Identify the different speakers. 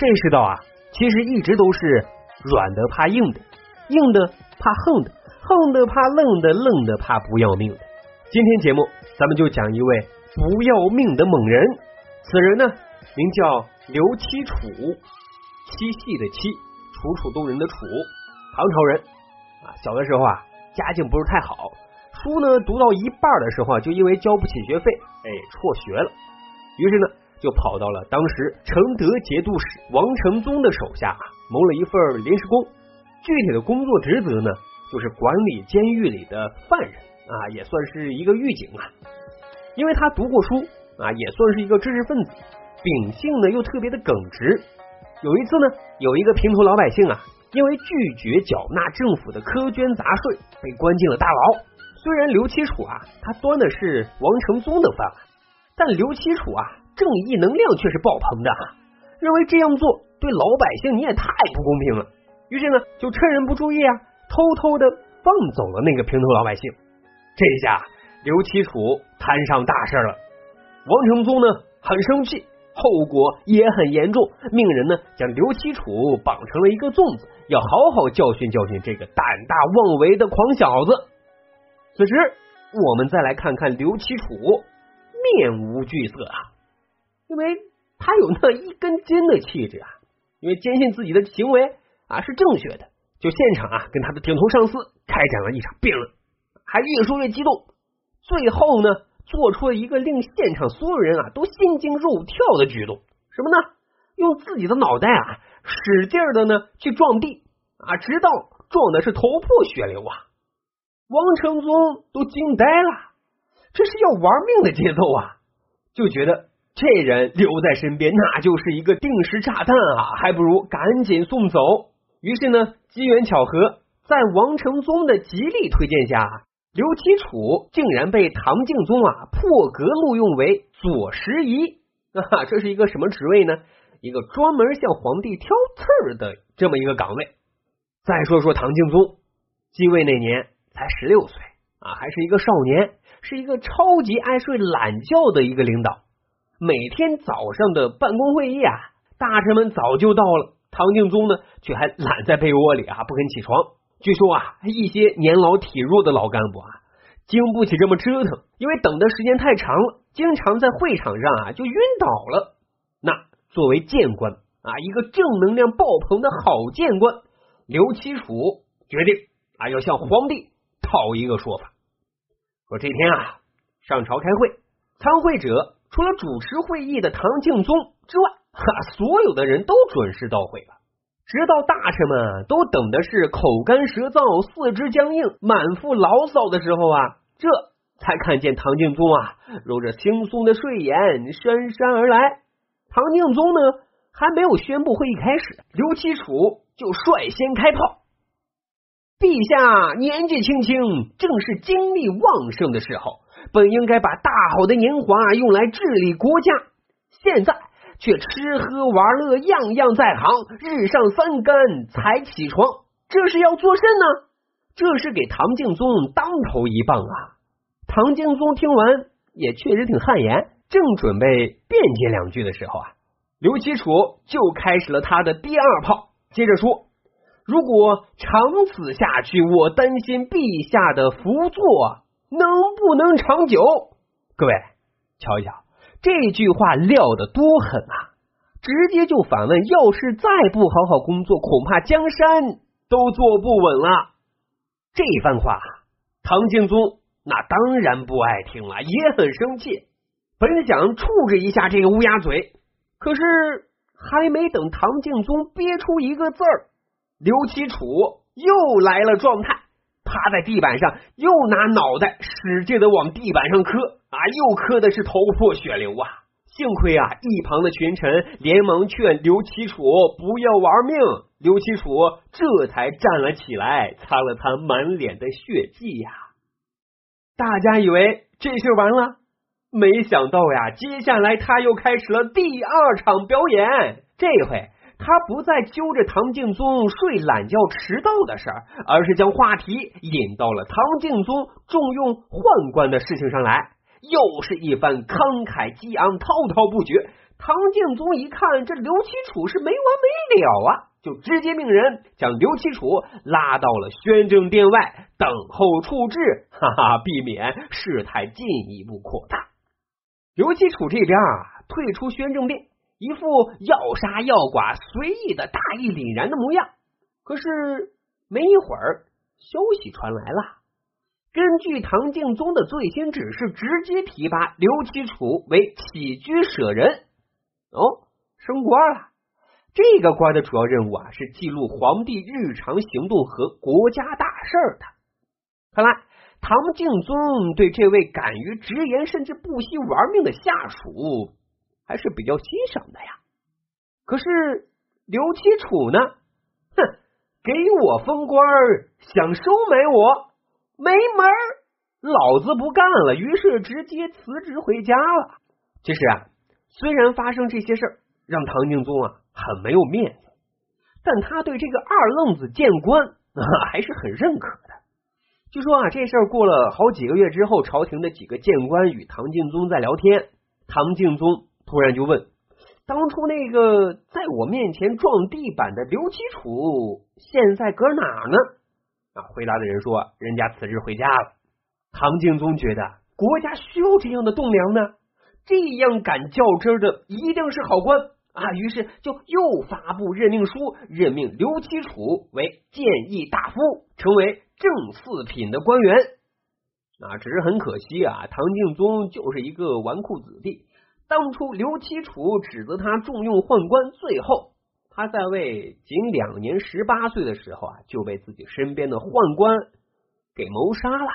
Speaker 1: 这世道啊，其实一直都是软的怕硬的，硬的怕横的，横的怕愣的，愣的怕不要命的。今天节目咱们就讲一位不要命的猛人，此人呢名叫刘七楚，七系的七，楚楚动人的楚，唐朝人啊。小的时候啊，家境不是太好，书呢读到一半的时候啊，就因为交不起学费，哎，辍学了。于是呢，就跑到了当时承德节度使王承宗的手下，谋了一份临时工。具体的工作职责呢，就是管理监狱里的犯人啊，也算是一个狱警啊。因为他读过书啊，也算是一个知识分子，秉性呢又特别的耿直。有一次呢，有一个平头老百姓啊，因为拒绝缴纳政府的苛捐杂税，被关进了大牢。虽然刘七楚啊，他端的是王承宗的饭碗。但刘七楚啊，正义能量却是爆棚的，认为这样做对老百姓你也太不公平了。于是呢，就趁人不注意啊，偷偷的放走了那个平头老百姓。这下刘七楚摊上大事了。王承宗呢很生气，后果也很严重，命人呢将刘七楚绑成了一个粽子，要好好教训教训这个胆大妄为的狂小子。此时，我们再来看看刘七楚。面无惧色啊，因为他有那一根筋的气质啊，因为坚信自己的行为啊是正确的，就现场啊跟他的顶头上司开展了一场辩论，还越说越激动，最后呢做出了一个令现场所有人啊都心惊肉跳的举动，什么呢？用自己的脑袋啊使劲的呢去撞地啊，直到撞的是头破血流啊！王承宗都惊呆了。这是要玩命的节奏啊！就觉得这人留在身边，那就是一个定时炸弹啊，还不如赶紧送走。于是呢，机缘巧合，在王承宗的极力推荐下，刘七楚竟然被唐敬宗啊破格录用为左拾遗。啊，这是一个什么职位呢？一个专门向皇帝挑刺儿的这么一个岗位。再说说唐敬宗，继位那年才十六岁啊，还是一个少年。是一个超级爱睡懒觉的一个领导，每天早上的办公会议啊，大臣们早就到了，唐敬宗呢却还懒在被窝里啊不肯起床。据说啊，一些年老体弱的老干部啊，经不起这么折腾，因为等的时间太长了，经常在会场上啊就晕倒了。那作为谏官啊，一个正能量爆棚的好谏官，刘七楚决定啊要向皇帝讨一个说法。说这天啊，上朝开会，参会者除了主持会议的唐敬宗之外，哈，所有的人都准时到会了。直到大臣们都等的是口干舌燥、四肢僵硬、满腹牢骚的时候啊，这才看见唐敬宗啊，揉着轻松的睡眼，姗姗而来。唐敬宗呢，还没有宣布会议开始，刘七楚就率先开炮。陛下年纪轻轻，正是精力旺盛的时候，本应该把大好的年华用来治理国家，现在却吃喝玩乐样样在行，日上三竿才起床，这是要做甚呢？这是给唐敬宗当头一棒啊！唐敬宗听完也确实挺汗颜，正准备辩解两句的时候啊，刘基楚就开始了他的第二炮，接着说。如果长此下去，我担心陛下的福座能不能长久？各位瞧一瞧，这句话撂的多狠啊！直接就反问：要是再不好好工作，恐怕江山都坐不稳了。这番话，唐敬宗那当然不爱听了，也很生气。本想处置一下这个乌鸦嘴，可是还没等唐敬宗憋出一个字儿。刘七楚又来了状态，趴在地板上，又拿脑袋使劲的往地板上磕啊，又磕的是头破血流啊！幸亏啊，一旁的群臣连忙劝刘七楚不要玩命，刘七楚这才站了起来，擦了擦满脸的血迹呀。大家以为这事完了，没想到呀，接下来他又开始了第二场表演，这回。他不再揪着唐敬宗睡懒觉迟到的事儿，而是将话题引到了唐敬宗重用宦官的事情上来，又是一番慷慨激昂、滔滔不绝。唐敬宗一看这刘七楚是没完没了啊，就直接命人将刘七楚拉到了宣政殿外等候处置，哈哈，避免事态进一步扩大。刘七楚这边啊，退出宣政殿，一副要杀要剐随意的大义凛然的模样。可是没一会儿，消息传来了。根据唐敬宗的最新指示，直接提拔刘启楚为起居舍人，哦，升官了。这个官的主要任务啊，是记录皇帝日常行动和国家大事的。看来唐敬宗对这位敢于直言甚至不惜玩命的下属还是比较欣赏的呀。可是刘七楚呢？哼，给我封官，想收买我。没门儿，老子不干了！于是直接辞职回家了。其实啊，虽然发生这些事儿让唐敬宗啊很没有面子，但他对这个二愣子谏官啊还是很认可的。据说啊，这事儿过了好几个月之后，朝廷的几个谏官与唐敬宗在聊天，唐敬宗突然就问：“当初那个在我面前撞地板的刘七楚，现在搁哪呢？”啊！回答的人说：“人家辞职回家了。”唐敬宗觉得国家需要这样的栋梁呢，这样敢较真的一定是好官啊！于是就又发布任命书，任命刘七楚为谏议大夫，成为正四品的官员。啊，只是很可惜啊，唐敬宗就是一个纨绔子弟。当初刘七楚指责他重用宦官，最后。他在位仅两年，十八岁的时候啊，就被自己身边的宦官给谋杀了。